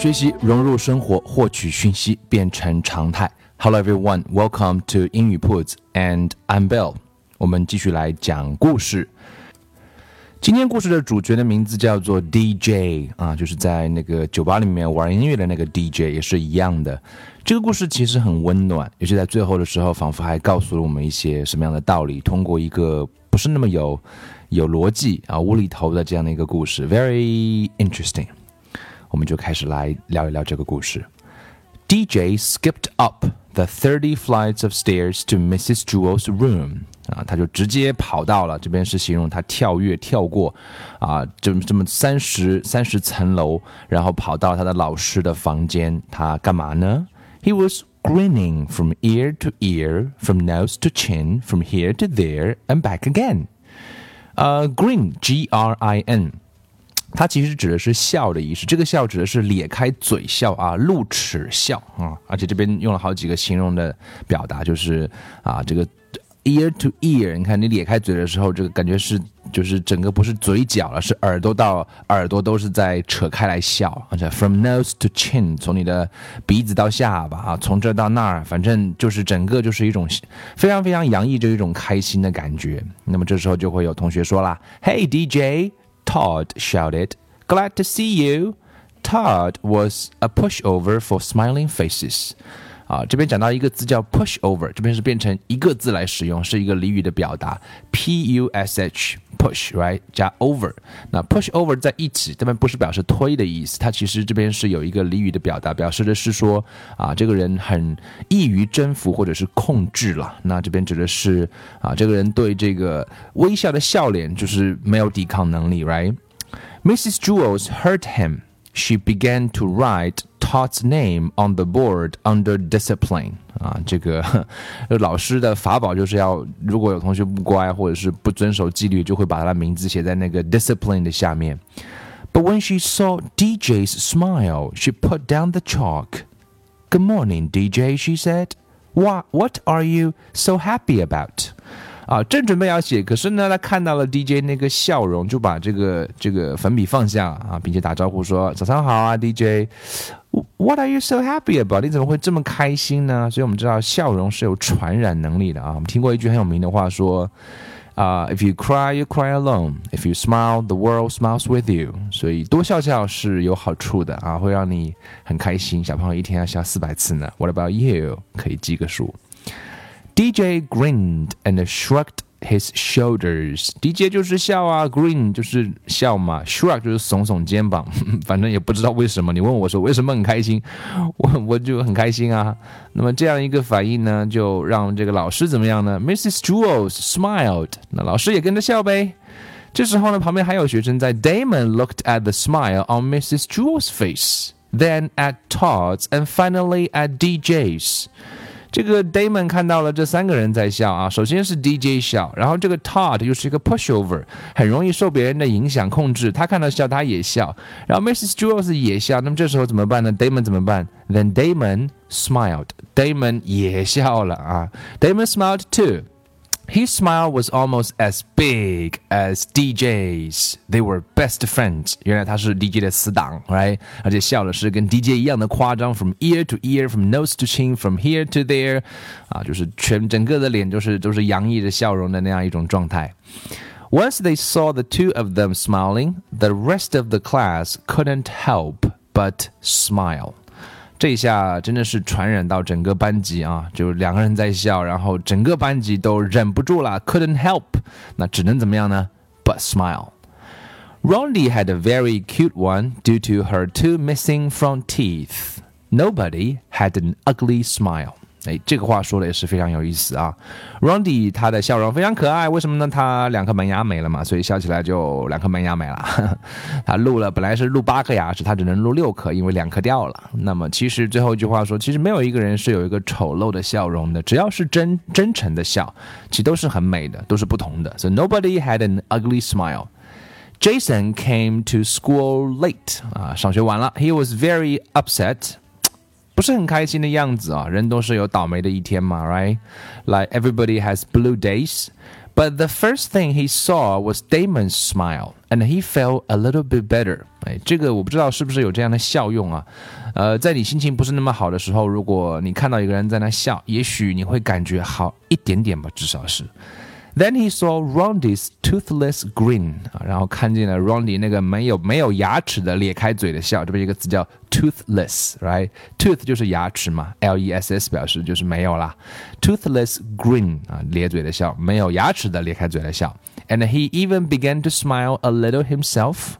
学习融入生活，获取讯息变成常态。Hello everyone, welcome to 英语 Puts and I'm Bill。我们继续来讲故事。今天故事的主角的名字叫做 DJ 啊，就是在那个酒吧里面玩音乐的那个 DJ，也是一样的。这个故事其实很温暖，尤其在最后的时候，仿佛还告诉了我们一些什么样的道理。通过一个不是那么有有逻辑啊、无厘头的这样的一个故事，very interesting。我们就开始来聊一聊这个故事。DJ skipped up the thirty flights of stairs to Mrs. Jewls's room。啊，他就直接跑到了这边是形容他跳跃跳过，啊，这么这么三十三十层楼，然后跑到他的老师的房间，他干嘛呢？He was grinning from ear to ear, from nose to chin, from here to there and back again. 呃、uh,，grin, G R I N。它其实指的是笑的意思，这个笑指的是咧开嘴笑啊，露齿笑啊，而且这边用了好几个形容的表达，就是啊，这个 ear to ear，你看你咧开嘴的时候，这个感觉是就是整个不是嘴角了，是耳朵到耳朵都是在扯开来笑，而且 from nose to chin，从你的鼻子到下巴啊，从这到那儿，反正就是整个就是一种非常非常洋溢着一种开心的感觉。那么这时候就会有同学说啦，Hey DJ。Todd shouted, Glad to see you. Todd was a pushover for smiling faces. 啊，这边讲到一个字叫 pushover，这边是变成一个字来使用，是一个俚语的表达，p u s h push，right 加 over。那 push over 在一起，这边不是表示推的意思，它其实这边是有一个俚语的表达，表示的是说啊，这个人很易于征服或者是控制了。那这边指的是啊，这个人对这个微笑的笑脸就是没有抵抗能力，right？Mrs. Jules heard him. She began to write Todd's name on the board under discipline 啊，这个老师的法宝就是要，如果有同学不乖或者是不遵守纪律，就会把他的名字写在那个 discipline 的下面。But when she saw DJ's smile, she put down the chalk. Good morning, DJ, she said. What, what are you so happy about? 啊，正准备要写，可是呢，他看到了 DJ 那个笑容，就把这个这个粉笔放下啊，并且打招呼说：“早上好啊，DJ。 What are you so happy about？你怎么会这么开心呢？”所以我们知道笑容是有传染能力的啊。我们听过一句很有名的话说：“啊，If you cry, you cry alone. If you smile, the world smiles with you。”所以多笑笑是有好处的啊，会让你很开心。小朋友一天要笑四百次呢。What about you？可以记个数。DJ grinned and shrugged his shoulders。DJ 就是笑啊，Green 就是笑嘛，Shrug 就是耸耸肩膀。反正也不知道为什么，你问我说为什么很开心，我我就很开心啊。那么这样一个反应呢，就让这个老师怎么样呢？Mrs. Jewls smiled，那老师也跟着笑呗。这时候呢，旁边还有学生在。Dameon looked at the smile on Mrs. Jewls' face, then at Todd's, and finally at DJ's. 这个 Damon 看到了这三个人在笑啊，首先是 DJ 笑，然后这个 Todd 又是一个 pushover，很容易受别人的影响控制，他看到笑他也笑，然后 Mrs. Jules 也笑，那么这时候怎么办呢？Damon 怎么办？Then Damon smiled，Damon 也笑了啊，Damon smiled too。His smile was almost as big as DJ's. They were best friends. 原来他是 DJ 的死党，right？而且笑的是跟 DJ 一样的夸张，from ear to ear, from nose to chin, from here to there，啊，就是全整个的脸都是都是洋溢着笑容的那样一种状态。Once they saw the two of them smiling, the rest of the class couldn't help but smile. 这一下真的是传染到整个班级啊！就两个人在笑，然后整个班级都忍不住了，couldn't help，那只能怎么样呢？But smile. Rondi had a very cute one due to her two missing front teeth. Nobody had an ugly smile. 哎，这个话说的也是非常有意思啊。Rondy 他的笑容非常可爱，为什么呢？他两颗门牙没了嘛，所以笑起来就两颗门牙没了。他录了本来是录八颗牙齿，他只能录六颗，因为两颗掉了。那么其实最后一句话说，其实没有一个人是有一个丑陋的笑容的，只要是真真诚的笑，其实都是很美的，都是不同的。So nobody had an ugly smile. Jason came to school late 啊，上学晚了。He was very upset. 不是很开心的样子啊，人都是有倒霉的一天嘛，right？Like everybody has blue days. But the first thing he saw was Damon's smile, and he felt a little bit better. 哎，这个我不知道是不是有这样的效用啊？呃，在你心情不是那么好的时候，如果你看到一个人在那笑，也许你会感觉好一点点吧，至少是。Then he saw Rondi's toothless grin，然后看见了 Rondi 那个没有没有牙齿的咧开嘴的笑，这边一个词叫 toothless，right？Tooth 就是牙齿嘛，L E S S 表示就是没有啦。Toothless grin 啊，咧嘴的笑，没有牙齿的咧开嘴的笑。And he even began to smile a little himself。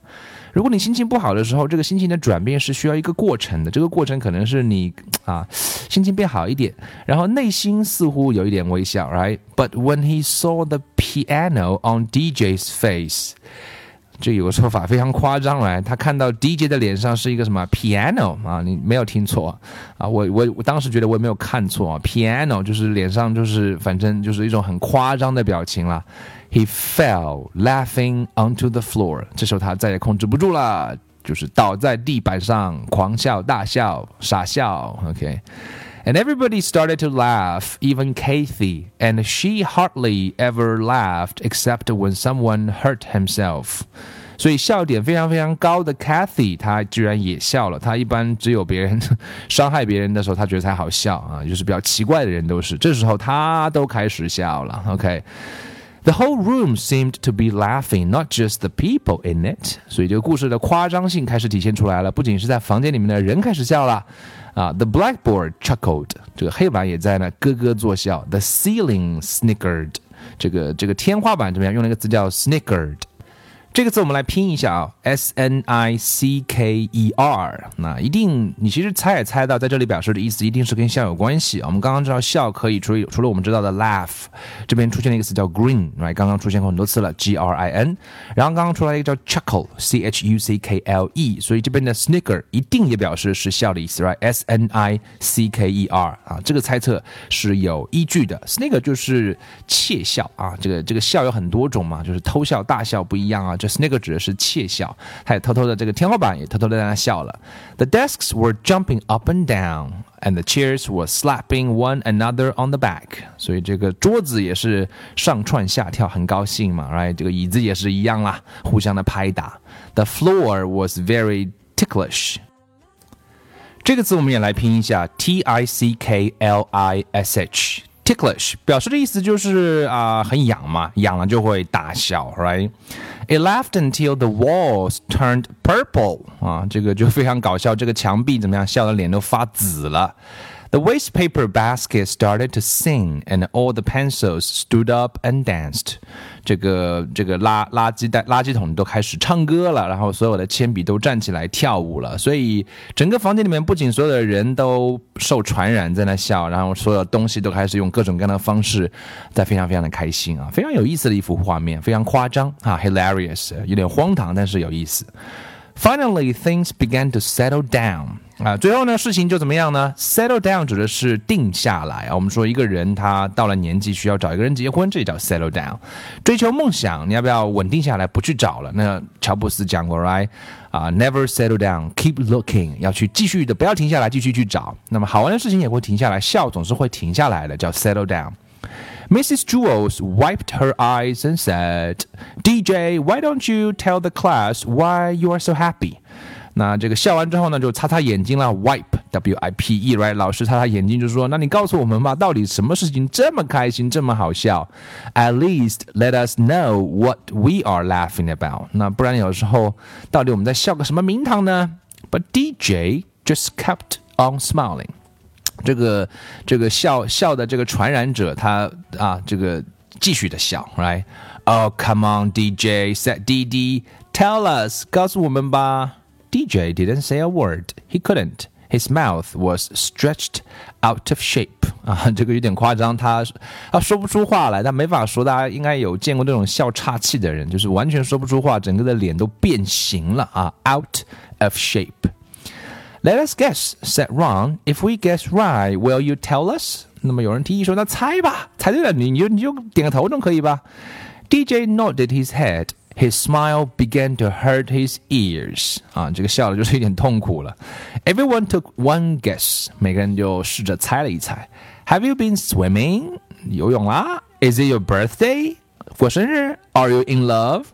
如果你心情不好的时候，这个心情的转变是需要一个过程的。这个过程可能是你啊，心情变好一点，然后内心似乎有一点微笑，right？But when he saw the piano on DJ's face，这有个说法非常夸张来，他看到 DJ 的脸上是一个什么 piano 啊？你没有听错啊，我我我当时觉得我也没有看错啊，piano 就是脸上就是反正就是一种很夸张的表情了。He fell laughing onto the floor。这时候他再也控制不住了，就是倒在地板上狂笑、大笑、傻笑。OK。And everybody started to laugh, even Kathy, and she hardly ever laughed except when someone hurt himself. 所以笑点非常非常高的 Kathy，她居然也笑了。她一般只有别人伤害别人的时候，她觉得才好笑啊，就是比较奇怪的人都是。这时候她都开始笑了。OK。 The whole room seemed to be laughing, not just the people in it。所以这个故事的夸张性开始体现出来了，不仅是在房间里面的人开始笑了，啊，the blackboard chuckled，这个黑板也在那咯咯作笑。The ceiling snickered，这个这个天花板怎么样？用了一个词叫 snickered。这个字我们来拼一下啊，s n i c k e r。那一定，你其实猜也猜到，在这里表示的意思一定是跟笑有关系。我们刚刚知道笑可以除除了我们知道的 laugh，这边出现了一个词叫 grin，来刚刚出现过很多次了，g r i n。然后刚刚出来一个叫 chuckle，c h u c k l e。所以这边的 snicker 一定也表示是笑的意思，right？s n i c k e r 啊，这个猜测是有依据的。snicker 就是窃笑啊，这个这个笑有很多种嘛，就是偷笑、大笑不一样啊。just 那个指的是窃笑，他也偷偷的这个天花板也偷偷的在那笑了。The desks were jumping up and down, and the chairs were slapping one another on the back。所以这个桌子也是上窜下跳，很高兴嘛，right？这个椅子也是一样啦，互相的拍打。The floor was very ticklish。这个字我们也来拼一下，T I C K L I S H。 Ticklish 表示的意思就是啊、很痒嘛，痒了就会大笑，right？It laughed until the walls turned purple 啊，这个就非常搞笑，这个墙壁怎么样，笑的脸都发紫了。The waste paper basket started to sing, and all the pencils stood up and danced. 这个这个垃垃圾袋垃圾桶都开始唱歌了，然后所有的铅笔都站起来跳舞了。所以整个房间里面不仅所有的人都受传染在那笑，然后所有东西都开始用各种各样的方式在非常非常的开心啊，非常有意思的一幅画面，非常夸张啊，hilarious，有点荒唐，但是有意思。Finally, things began to settle down. 啊，最后呢，事情就怎么样呢？Settle down 指的是定下来啊。我们说一个人他到了年纪需要找一个人结婚，这也叫 settle down。追求梦想，你要不要稳定下来，不去找了？那乔布斯讲过，right？啊，never settle down，keep looking，要去继续的，不要停下来，继续去找。那么好玩的事情也会停下来，笑总是会停下来的，叫 settle down。Mrs. Jules wiped her eyes and said, DJ, why don't you tell the class why you are so happy? 那这个笑完之后呢，就擦擦眼睛了，wipe，w i p e，right？老师擦擦眼睛就说：“那你告诉我们吧，到底什么事情这么开心，这么好笑？At least let us know what we are laughing about。那不然有时候到底我们在笑个什么名堂呢？But DJ just kept on smiling。这个这个笑笑的这个传染者，他啊，这个继续的笑，right？Oh come on, DJ said DD, tell us，告诉我们吧。DJ didn't say a word. He couldn't. His mouth was stretched out of shape 啊，这个有点夸张，他他说不出话来，他没法说。大家应该有见过这种笑岔气的人，就是完全说不出话，整个的脸都变形了啊，out of shape。Let us guess, said Ron. If we guess right, will you tell us? 那么有人提议说，那猜吧，猜对了你你就你就点个头总可以吧？DJ nodded his head. His smile began to hurt his ears. 啊，这个笑的就是有点痛苦了。Everyone took one guess. 每个人就试着猜了一猜。Have you been swimming? 游泳啦？Is it your birthday? 过生日？Are you in love?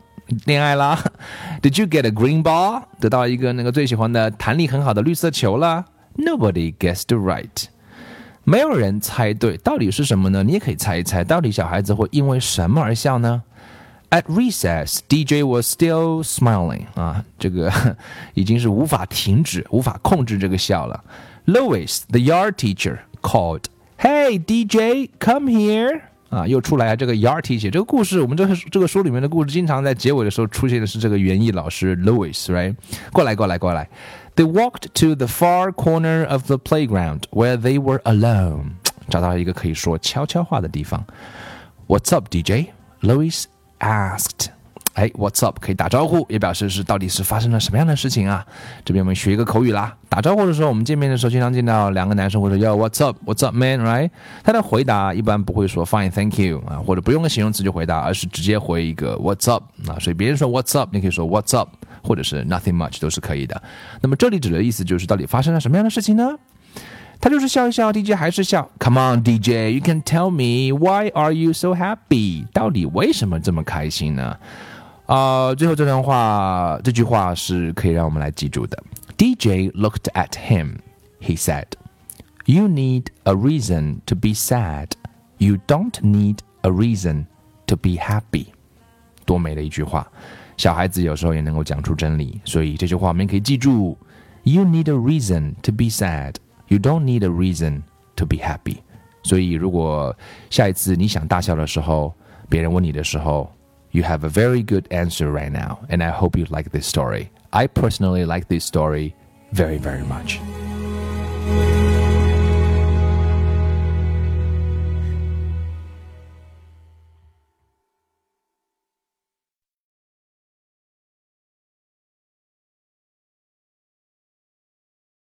恋爱啦？Did you get a green ball? 得到一个那个最喜欢的弹力很好的绿色球啦？Nobody guessed right. 没有人猜对，到底是什么呢？你也可以猜一猜，到底小孩子会因为什么而笑呢 ？At recess, DJ was still smiling. 啊，这个已经是无法停止、无法控制这个笑了。Louis, the yard teacher, called, "Hey, DJ, come here." 啊，又出来这个 yard teacher。这个故事，我们这个这个书里面的故事，经常在结尾的时候出现的是这个园艺老师 Louis，right？过来，过来，过来。They walked to the far corner of the playground where they were alone. 找到一个可以说悄悄话的地方。What's up, DJ? Louis asked. 哎，What's up？可以打招呼，也表示是到底是发生了什么样的事情啊？这边我们学一个口语啦。打招呼的时候，我们见面的时候，经常见到两个男生会说 Yo，What's up？What's up, man？Right？他的回答一般不会说 Fine，Thank you 啊，或者不用个形容词就回答，而是直接回一个 What's up？啊，所以别人说 What's up，你可以说 What's up，或者是 Nothing much 都是可以的。那么这里指的意思就是到底发生了什么样的事情呢？他就是笑一笑，DJ 还是笑。Come on, DJ, you can tell me why are you so happy？到底为什么这么开心呢？啊，最后这段话，这句话是可以让我们来记住的。DJ looked at him. He said, "You need a reason to be sad. You don't need a reason to be happy." 多美的一句话！小孩子有时候也能够讲出真理，所以这句话我们可以记住：You need a reason to be sad. You don't need a reason to be happy。所以，如果下一次你想大笑的时候，别人问你的时候，you have a very good answer right now, and I hope you like this story. I personally like this story very, very much.